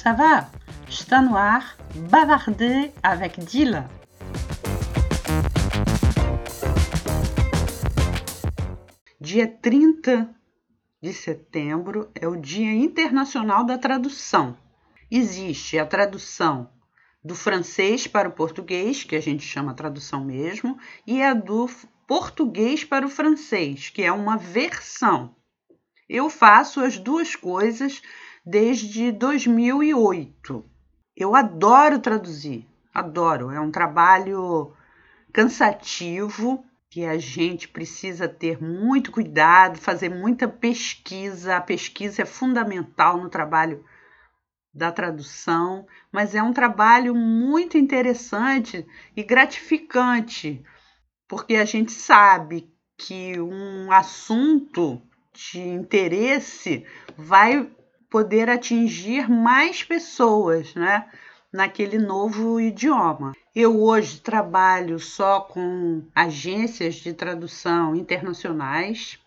ça va? Está no ar Bavarder avec Dila. Dia 30 de setembro é o Dia Internacional da Tradução. Existe a tradução do francês para o português, que a gente chama tradução mesmo, e a do português para o francês, que é uma versão. Eu faço as duas coisas desde 2008. Eu adoro traduzir, adoro. É um trabalho cansativo que a gente precisa ter muito cuidado, fazer muita pesquisa. A pesquisa é fundamental no trabalho da tradução, mas é um trabalho muito interessante e gratificante, porque a gente sabe que um assunto de interesse vai poder atingir mais pessoas, né? Naquele novo idioma. Eu hoje trabalho só com agências de tradução internacionais,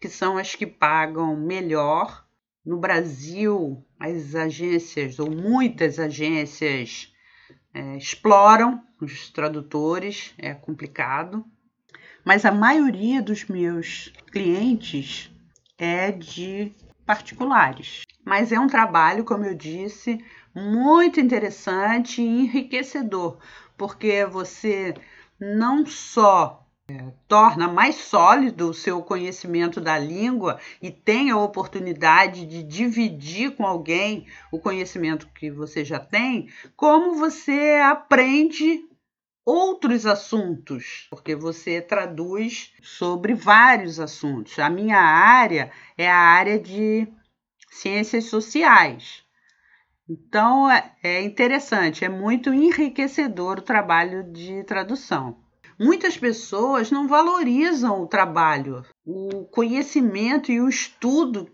que são as que pagam melhor no Brasil, as agências, ou muitas agências, é, exploram os tradutores, é complicado, mas a maioria dos meus clientes é de particulares. Mas é um trabalho, como eu disse, muito interessante e enriquecedor, porque você não só é, torna mais sólido o seu conhecimento da língua e tem a oportunidade de dividir com alguém o conhecimento que você já tem, como você aprende outros assuntos, porque você traduz sobre vários assuntos. A minha área é a área de ciências sociais. Então é, é interessante, é muito enriquecedor o trabalho de tradução. Muitas pessoas não valorizam o trabalho, o conhecimento e o estudo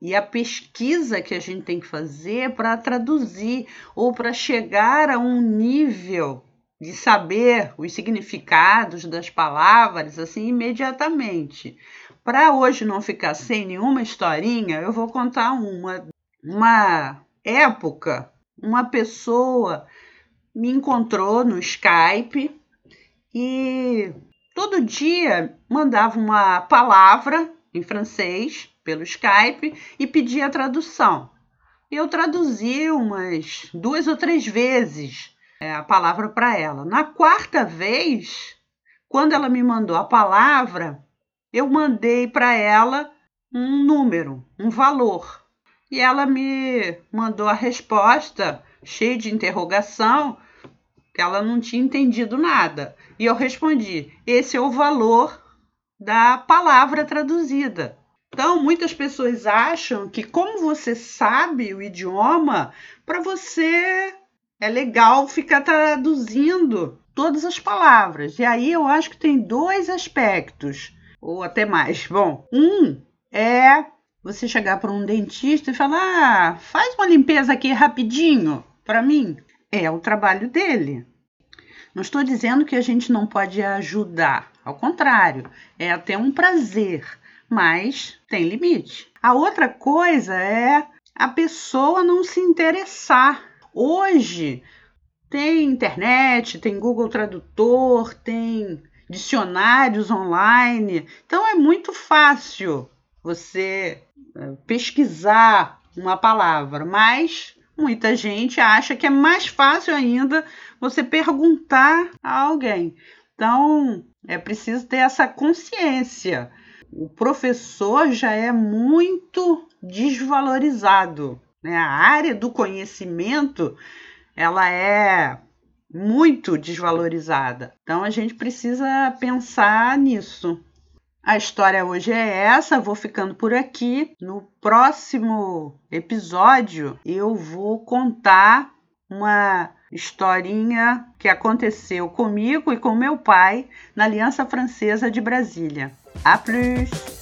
e a pesquisa que a gente tem que fazer para traduzir ou para chegar a um nível de saber os significados das palavras assim imediatamente. Para hoje não ficar sem nenhuma historinha, eu vou contar uma. Uma época, uma pessoa me encontrou no Skype e todo dia mandava uma palavra em francês pelo Skype e pedia tradução. Eu traduzi umas duas ou três vezes a palavra para ela. Na quarta vez, quando ela me mandou a palavra, eu mandei para ela um número, um valor. E ela me mandou a resposta cheia de interrogação, que ela não tinha entendido nada. E eu respondi: esse é o valor da palavra traduzida. Então, muitas pessoas acham que, como você sabe o idioma, para você é legal ficar traduzindo todas as palavras. E aí eu acho que tem dois aspectos ou até mais. Bom, um é você chegar para um dentista e falar: ah, faz uma limpeza aqui rapidinho para mim. É o trabalho dele. Não estou dizendo que a gente não pode ajudar, ao contrário, é até um prazer, mas tem limite. A outra coisa é a pessoa não se interessar. Hoje tem internet, tem Google Tradutor, tem dicionários online. Então é muito fácil você eh, pesquisar uma palavra, mas muita gente acha que é mais fácil ainda você perguntar a alguém. Então é preciso ter essa consciência. O professor já é muito desvalorizado. Né? A área do conhecimento ela é muito desvalorizada. Então a gente precisa pensar nisso. A história hoje é essa, vou ficando por aqui. No próximo episódio eu vou contar uma historinha que aconteceu comigo e com meu pai na Aliança Francesa de Brasília. A plus!